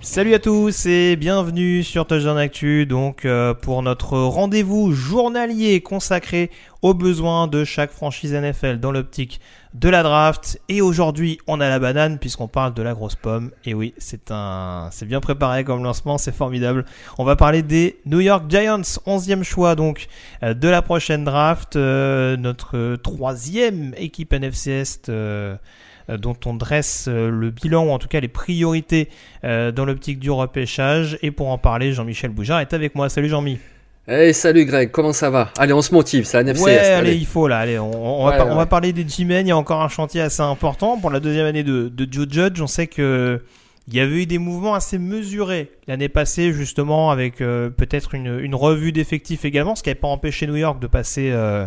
Salut à tous et bienvenue sur Touchdown Actu donc euh, pour notre rendez-vous journalier consacré aux besoins de chaque franchise NFL dans l'optique de la draft et aujourd'hui on a la banane puisqu'on parle de la grosse pomme et oui c'est un c'est bien préparé comme lancement c'est formidable on va parler des New York Giants 11e choix donc euh, de la prochaine draft euh, notre troisième équipe NFC euh, dont on dresse le bilan ou en tout cas les priorités dans l'optique du repêchage. Et pour en parler, Jean-Michel Boujard est avec moi. Salut Jean-Mi. Hey, salut Greg, comment ça va? Allez, on se motive, c'est la NFC. Ouais, Est, allez, il faut là. Allez, on, on va, Ouais, par- ouais. on va parler des G-Men. Il y a encore un chantier assez important pour la deuxième année de, de Joe Judge. On sait que il y avait eu des mouvements assez mesurés l'année passée, justement, avec euh, peut-être une, une revue d'effectifs également, ce qui n'avait pas empêché New York de passer, euh,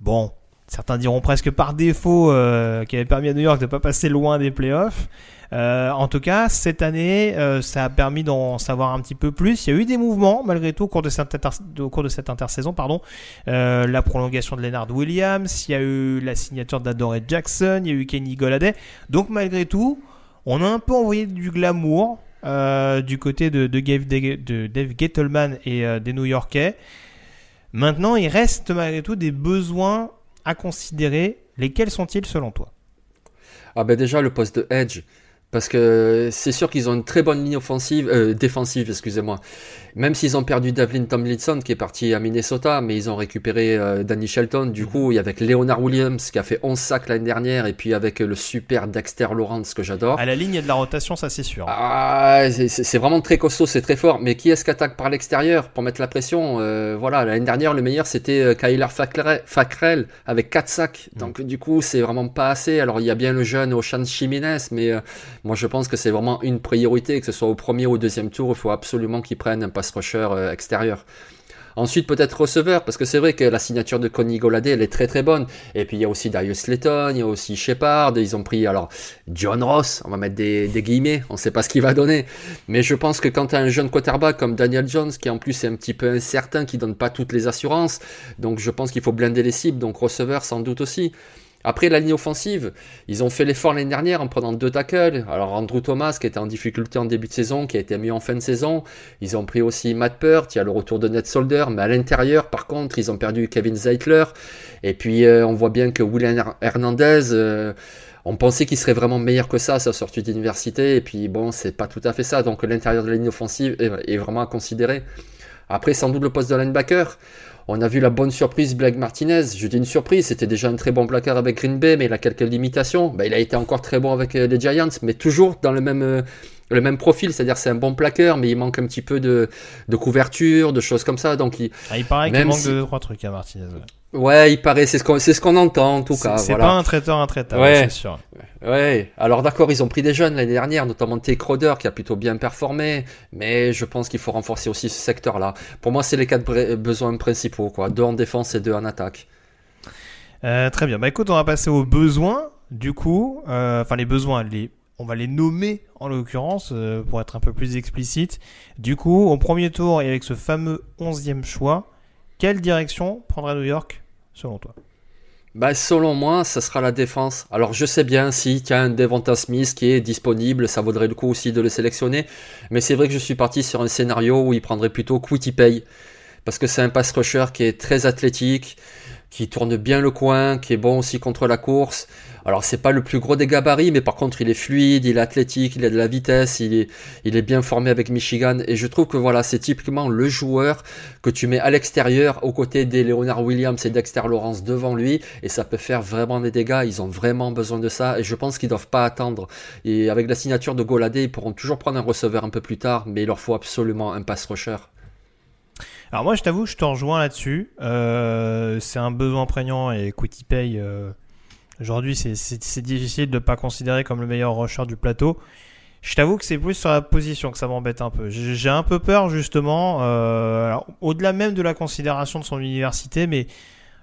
bon, certains diront presque par défaut, euh, qui avait permis à New York de ne pas passer loin des playoffs. Euh, en tout cas, cette année, euh, ça a permis d'en savoir un petit peu plus. Il y a eu des mouvements, malgré tout, au cours de cette, intersaison. Pardon. Euh, la prolongation de Leonard Williams, il y a eu la signature d'Adore Jackson, il y a eu Kenny Goladay. Donc, malgré tout, on a un peu envoyé du glamour euh, du côté de, Gabe- de Dave Gettleman et euh, des New Yorkais. Maintenant, il reste malgré tout des besoins à considérer. Lesquels sont-ils selon toi? Ah ben déjà le poste de edge, parce que c'est sûr qu'ils ont une très bonne ligne offensive, euh, défensive, excusez-moi. Même s'ils ont perdu Devlin Tomlinson qui est parti à Minnesota, mais ils ont récupéré euh, Danny Shelton. Du coup, il y avec Leonard Williams qui a fait 11 sacs l'année dernière, et puis avec le super Dexter Lawrence que j'adore. À la ligne, il y a de la rotation, ça c'est sûr. Ah, c'est- vraiment très costaud, c'est très fort. Mais qui est-ce qui attaque par l'extérieur pour mettre la pression Euh, Voilà, l'année dernière, le meilleur c'était euh, Kyler Fackrell, avec 4 sacs. Donc du coup, c'est vraiment pas assez. Alors il y a bien le jeune Ocean Chimines, mais moi je pense que c'est vraiment une priorité, que ce soit au premier ou au deuxième tour, il faut absolument qu'ils prennent un pass rusher euh, extérieur. Ensuite, peut-être receveur, parce que c'est vrai que la signature de Connie Goladay, elle est très très bonne. Et puis il y a aussi Darius Slayton, il y a aussi Shepard, ils ont pris alors John Ross, on va mettre des, guillemets, on sait pas ce qu'il va donner. Mais je pense que quand tu as un jeune quarterback comme Daniel Jones, qui en plus est un petit peu incertain, qui donne pas toutes les assurances, donc je pense qu'il faut blinder les cibles, donc receveur sans doute aussi. Après la ligne offensive, ils ont fait l'effort l'année dernière en prenant deux tackles. Alors Andrew Thomas qui était en difficulté en début de saison, qui a été mieux en fin de saison. Ils ont pris aussi Matt Peart, il y a le retour de Ned Solder, mais à l'intérieur par contre ils ont perdu Kevin Zeitler. Et puis euh, on voit bien que William Her- Hernandez, euh, on pensait qu'il serait vraiment meilleur que ça sa sortie d'université. Et puis bon, c'est pas tout à fait ça. Donc l'intérieur de la ligne offensive est vraiment à considérer. Après sans doute le poste de linebacker. On a vu la bonne surprise Blake Martinez. Je dis une surprise, c'était déjà un très bon placard avec Green Bay, mais il a quelques limitations. Ben, il a été encore très bon avec euh, les Giants, mais toujours dans le même, euh, le même profil, c'est-à-dire c'est un bon plaqueur, mais il manque un petit peu de, de couverture, de choses comme ça. Donc il, Ah, il paraît qu'il manque si- de trois trucs à Martinez. ouais. Ouais, il paraît, c'est ce qu'on, c'est ce qu'on entend en tout cas. c'est voilà. pas un traiteur intraitable, Ouais. c'est sûr. Ouais, alors d'accord, ils ont pris des jeunes l'année dernière, notamment T. Crowder qui a plutôt bien performé, mais je pense qu'il faut renforcer aussi ce secteur-là. Pour moi, c'est les quatre besoins principaux, quoi. Deux en défense et deux en attaque. Euh, très bien. Bah écoute, on va passer aux besoins. Du coup, euh, enfin les besoins, les, on va les nommer en l'occurrence euh, pour être un peu plus explicite. Du coup, au premier tour et avec ce fameux onzième choix, quelle direction prendra New York? Selon toi bah, selon moi, ça sera la défense. Alors, je sais bien, si tu as un Devonta Smith qui est disponible, ça vaudrait le coup aussi de le sélectionner. Mais c'est vrai que je suis parti sur un scénario où il prendrait plutôt Quitty Pay. Parce que c'est un pass rusher qui est très athlétique, qui tourne bien le coin, qui est bon aussi contre la course. Alors c'est pas le plus gros des gabarits, mais par contre il est fluide, il est athlétique, il a de la vitesse, il est, bien formé avec Michigan. Et je trouve que voilà, c'est typiquement le joueur que tu mets à l'extérieur, aux côtés des Leonard Williams et Dexter Lawrence devant lui, et ça peut faire vraiment des dégâts. Ils ont vraiment besoin de ça, et je pense qu'ils doivent pas attendre. Et avec la signature de Goladé, ils pourront toujours prendre un receveur un peu plus tard, mais il leur faut absolument un pass rusher. Alors moi, je t'avoue, je te rejoins là-dessus. Euh, c'est un besoin prégnant et Quitty Pay, euh, aujourd'hui, c'est difficile de ne pas considérer comme le meilleur rusher du plateau. Je t'avoue que c'est plus sur la position que ça m'embête un peu. J'ai un peu peur justement, euh, au-delà même de la considération de son université, mais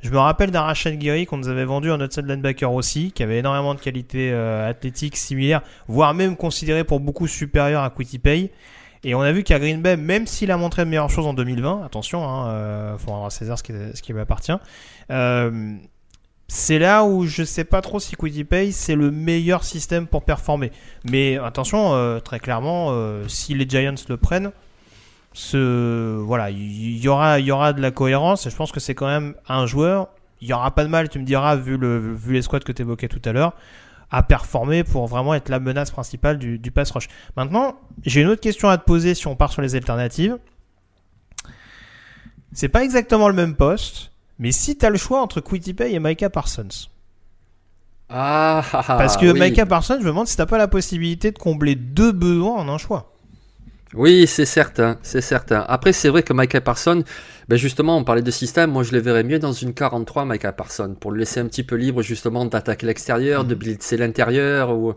je me rappelle d'un Rachel qu'on nous avait vendu en outside linebacker aussi, qui avait énormément de qualités athlétiques similaires, voire même considéré pour beaucoup supérieur à Quitty Pay. Et on a vu qu'à Green Bay, même s'il a montré de meilleures choses en 2020, attention, il hein, euh, faut avoir César ce qui, ce lui appartient. Euh, c'est là où je sais pas trop si Pay c'est le meilleur système pour performer. Mais attention, euh, très clairement, si les Giants le prennent, voilà, il y, aura, y aura de la cohérence. Et je pense que c'est quand même un joueur. Il y aura pas de mal, tu me diras, vu, le, vu les squads que tu évoquais tout à l'heure à performer pour vraiment être la menace principale du, pass rush. Maintenant, j'ai une autre question à te poser si on part sur les alternatives. C'est pas exactement le même poste, mais si tu as le choix entre Quitty Pay et Micah Parsons. Ah, ah, ah, Parce que Micah Parsons, je me demande si t'as pas la possibilité de combler deux besoins en un choix. Oui, c'est certain, c'est certain. Après, c'est vrai que Michael Parson, ben justement, on parlait de système, moi je le verrais mieux dans une 43, Michael Parson, pour le laisser un petit peu libre justement d'attaquer l'extérieur, de blitzer l'intérieur, ou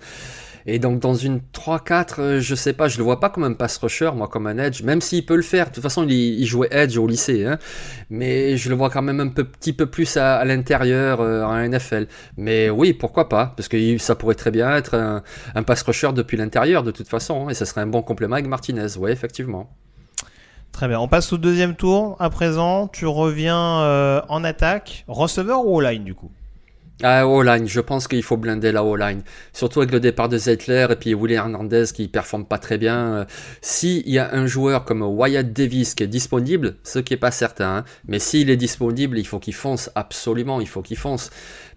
et donc dans une 3-4, euh, je sais pas, je le vois pas comme un pass rusher, moi comme un edge, même s'il peut le faire. De toute façon, il, jouait edge au lycée, hein. mais je le vois quand même un petit peu plus à, l'intérieur euh, en NFL. Mais oui, pourquoi pas? Parce que ça pourrait très bien être un, pass rusher depuis l'intérieur de toute façon, hein, et ça serait un bon complément avec Martinez. Oui, effectivement. Très bien. On passe au deuxième tour. À présent, tu reviens euh, en attaque, receveur ou all line du coup? Ah, O-line, je pense qu'il faut blinder la O-line. Surtout avec le départ de Zeitler et puis Willie Hernandez qui performe pas très bien. Euh, s'il y a un joueur comme Wyatt Davis qui est disponible, ce qui est pas certain, hein, mais s'il est disponible, il faut qu'il fonce, absolument, il faut qu'il fonce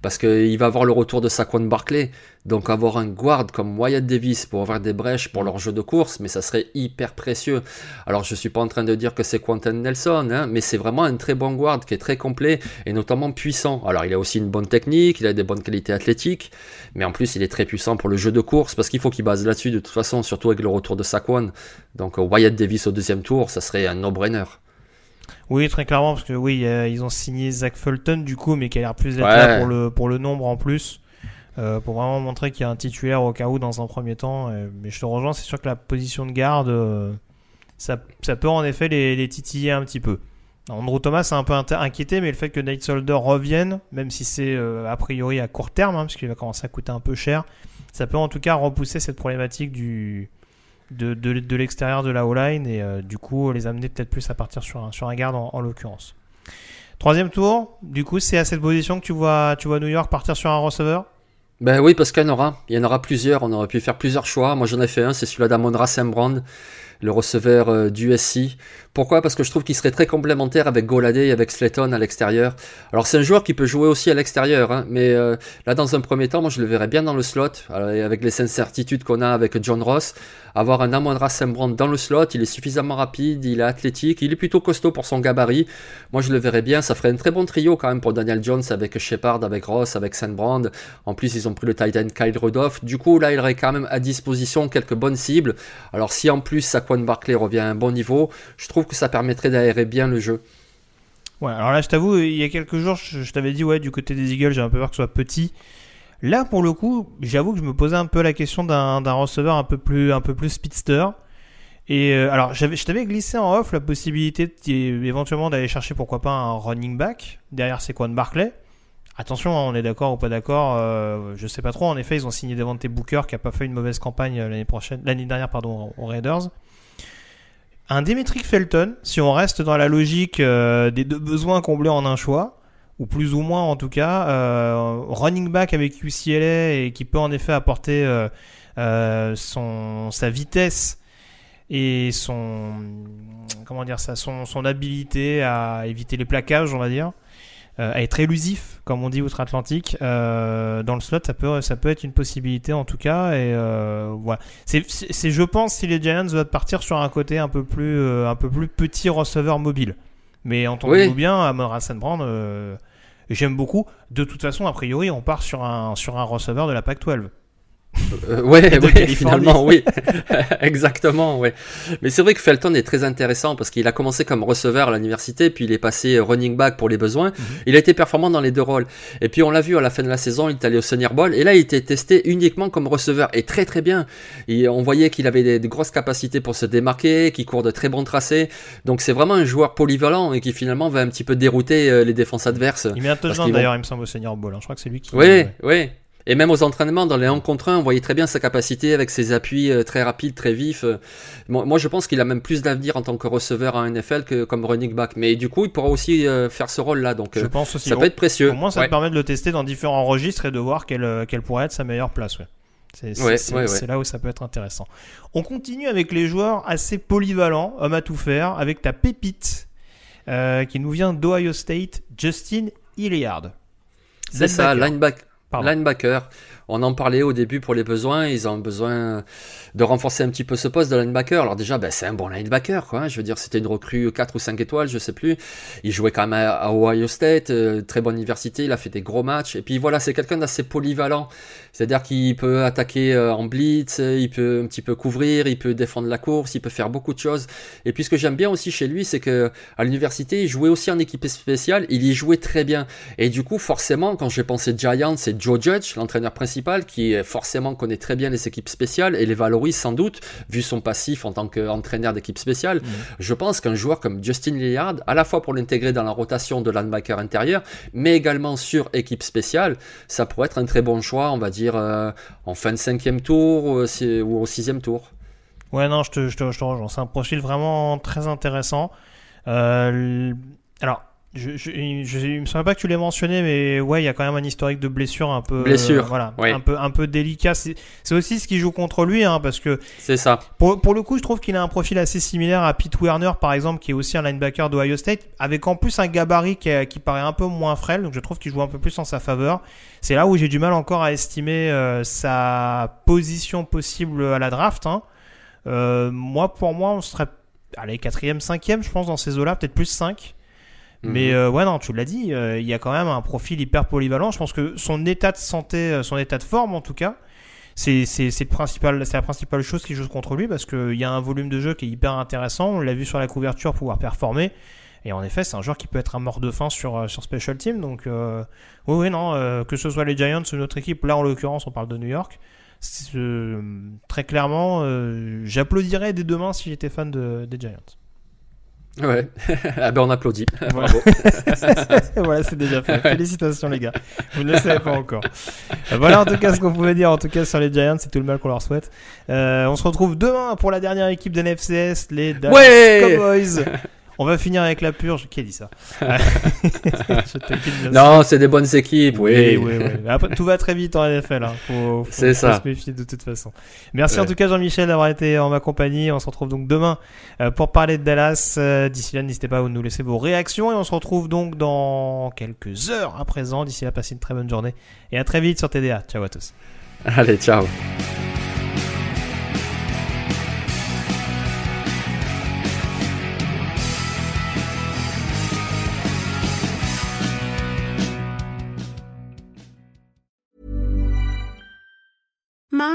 parce qu'il va avoir le retour de Saquon Barclay. Donc avoir un guard comme Wyatt Davis pour avoir des brèches pour leur jeu de course, mais ça serait hyper précieux. Alors je suis pas en train de dire que c'est Quentin Nelson, hein, mais c'est vraiment un très bon guard qui est très complet et notamment puissant. Alors il a aussi une bonne technique, il a des bonnes qualités athlétiques, mais en plus il est très puissant pour le jeu de course parce qu'il faut qu'il base là-dessus de toute façon, surtout avec le retour de Saquon. Donc Wyatt Davis au deuxième tour, ça serait un no-brainer. Oui, très clairement, parce que oui, ils ont signé Zach Fulton du coup, mais qui a l'air plus d'être là pour le, pour le nombre en plus. Euh, pour vraiment montrer qu'il y a un titulaire au cas où dans un premier temps. mais je te rejoins, c'est sûr que la position de garde, euh, ça, ça, peut en effet les, les, titiller un petit peu. Andrew Thomas est un peu inquiété, mais le fait que Nate Solder revienne, même si c'est euh, a priori à court terme, hein, parce qu'il va commencer à coûter un peu cher, ça peut en tout cas repousser cette problématique du, de, de, de l'extérieur de la O-line et euh, du coup les amener peut-être plus à partir sur un, sur un garde en, l'occurrence. Troisième tour, du coup c'est à cette position que tu vois, tu vois New York partir sur un receveur? Ben oui, parce qu'il y en aura. Il y en aura plusieurs. On aurait pu faire plusieurs choix. Moi, j'en ai fait un. C'est celui-là d'Amon Sembrand, le receveur euh, du SC. Pourquoi? Parce que je trouve qu'il serait très complémentaire avec Golade et avec Slayton à l'extérieur. Alors c'est un joueur qui peut jouer aussi à l'extérieur, hein, mais euh, là dans un premier temps, moi je le verrais bien dans le slot, avec les incertitudes qu'on a avec John Ross. Avoir un Amon Sembrand dans le slot, il est suffisamment rapide, il est athlétique, il est plutôt costaud pour son gabarit. Moi je le verrais bien, ça ferait un très bon trio quand même pour Daniel Jones avec Shepard, avec Ross, avec Sembrand. En plus ils ont pris le Titan Kyle Rudolph. Du coup là il aurait quand même à disposition quelques bonnes cibles. Alors si en plus Saquon Barclay revient à un bon niveau, je trouve que ça permettrait d'aérer bien le jeu. Ouais, alors là, je t'avoue, il y a quelques jours, je, t'avais dit, ouais, du côté des Eagles, j'ai un peu peur que ce soit petit. Là, pour le coup, j'avoue que je me posais un peu la question d'un receveur un peu plus, un peu plus speedster. Et euh, alors, je t'avais glissé en off la possibilité éventuellement d'aller chercher, pourquoi pas, un running back derrière Sequan Barclay. Attention, hein, on est d'accord ou pas d'accord, euh, je sais pas trop. En effet, ils ont signé Devante Booker qui a pas fait une mauvaise campagne euh, l'année dernière, pardon, aux Raiders. Un Demetric Felton, si on reste dans la logique euh, des deux besoins comblés en un choix, ou plus ou moins en tout cas. Euh, running back avec UCLA et qui peut en effet apporter euh, euh, son, sa vitesse et son comment dire ça, son, son habilité à éviter les plaquages, on va dire. Euh, à être élusif, comme on dit outre-Atlantique, euh, dans le slot, ça peut, ça peut être une possibilité en tout cas. Et euh, voilà. C'est, c'est, je pense, si les Giants doivent partir sur un côté un peu plus, euh, un peu plus petit receveur mobile. Mais entendez-vous Oui. bien, Amon Hassan Brand, euh, j'aime beaucoup. De toute façon, a priori, on part sur un, sur un receveur de la PAC-12. Euh, ouais, de ouais, finalement, oui. Exactement, ouais. Mais c'est vrai que Felton est très intéressant parce qu'il a commencé comme receveur à l'université, puis il est passé running back pour les besoins. Il a été performant dans les deux rôles. Et puis on l'a vu à la fin de la saison, il est allé au Senior Bowl, et là il était testé uniquement comme receveur, et très très bien. Et on voyait qu'il avait des, de grosses capacités pour se démarquer, qu'il court de très bons tracés. Donc c'est vraiment un joueur polyvalent et qui finalement va un petit peu dérouter euh, les défenses adverses. Il qu'ils vont- d'ailleurs, il me semble, au Senior Bowl. hein. Je crois que c'est lui qui. Oui, oui. Et même aux entraînements, dans les 1 contre 1, on voyait très bien sa capacité avec ses appuis euh, très rapides, très vifs. Euh, Moi, je pense qu'il a même plus d'avenir en tant que receveur en NFL que comme running back. Mais du coup, il pourra aussi euh, faire ce rôle-là. Donc, Je pense aussi. ça peut être précieux. Au moins, ça Ouais. te permet de le tester dans différents registres et de voir quelle, quelle pourrait être sa meilleure place. Ouais. C'est Ouais, ouais, là où ça peut être intéressant. On continue avec les joueurs assez polyvalents, hommes à tout faire, avec ta pépite euh, qui nous vient d'Ohio State, Justin Hilliard. C'est ça, Linebacker. Linebacker. On en parlait au début pour les besoins. Ils ont besoin de renforcer un petit peu ce poste de linebacker. Alors déjà, ben, c'est un bon linebacker. Quoi. hein. Je veux dire, c'était une recrue 4 ou 5 étoiles, je sais plus. Il jouait quand même à, Ohio State, euh, très bonne université. Il a fait des gros matchs. Et puis voilà, c'est quelqu'un d'assez polyvalent. C'est-à-dire qu'il peut attaquer euh, en blitz, il peut un petit peu couvrir, il peut défendre la course, il peut faire beaucoup de choses. Et puis ce que j'aime bien aussi chez lui, c'est que à l'université, il jouait aussi en équipe spéciale. Il y jouait très bien. Et du coup, forcément, quand j'ai pensé Giants, c'est Joe Judge, l'entraîneur principal, qui euh, forcément connaît très bien les équipes spéciales et les valorise sans doute, vu son passif en tant qu'entraîneur d'équipe spéciale. Je pense qu'un joueur comme Justin Lillard, à la fois pour l'intégrer dans la rotation de linebacker intérieur, mais également sur équipe spéciale, ça pourrait être un très bon choix, on va dire, euh, en fin de cinquième tour ou, ou au sixième tour. Ouais, non, je te, je te, je te rejoins. C'est un profil vraiment très intéressant. Euh, alors, je, je, je, il me semble pas que tu l'aies mentionné, mais ouais, il y a quand même un historique de blessure un peu, Blessure, euh, voilà, oui. un peu, un peu délicat. C'est c'est aussi ce qui joue contre lui, hein, parce que C'est ça. pour, pour le coup, je trouve qu'il a un profil assez similaire à Pete Werner, par exemple, qui est aussi un linebacker d'Ohio State, avec en plus un gabarit qui, qui paraît un peu moins frêle, donc je trouve qu'il joue un peu plus en sa faveur. C'est là où j'ai du mal encore à estimer euh, sa position possible à la draft. hein. Euh, moi, pour moi, on serait, allez, quatrième, cinquième, je pense, dans ces eaux-là, peut-être plus 5. Mais Mhm. euh, ouais, non, tu l'as dit, euh, il y a quand même un profil hyper polyvalent. Je pense que son état de santé, euh, son état de forme en tout cas, c'est la principale chose qui joue contre lui parce qu'il y a un volume de jeu qui est hyper intéressant. On l'a vu sur la couverture pouvoir performer. Et en effet, c'est un joueur qui peut être un mort de faim sur, euh, sur Special Team. Donc, euh, oui, oui, non, euh, que ce soit les Giants ou notre équipe, là en l'occurrence, on parle de New York. euh, très clairement, euh, j'applaudirais dès demain si j'étais fan de, des Giants. Ouais. ah ben on applaudit. Voilà. Bravo. voilà, c'est déjà fait. Félicitations les gars. Vous ne le savez pas encore. Euh, Voilà en tout cas ce qu'on pouvait dire en tout cas sur les Giants, c'est tout le mal qu'on leur souhaite. Euh, on se retrouve demain pour la dernière équipe de NFCS, les Dallas Ouais Cowboys. On va finir avec la purge. Qui a dit ça. Non, c'est des bonnes équipes, oui. Oui, oui, après, tout va très vite en NFL. Hein. Faut, faut, C'est faut ça. se méfier de toute façon. Merci en tout cas Jean-Michel d'avoir été en ma compagnie. On se retrouve donc demain euh, pour parler de Dallas. Euh, D'ici là, n'hésitez pas à nous laisser vos réactions et on se retrouve donc dans quelques heures à présent. D'ici là, passez une très bonne journée et à très vite sur TDA. Ciao à tous. Allez, ciao.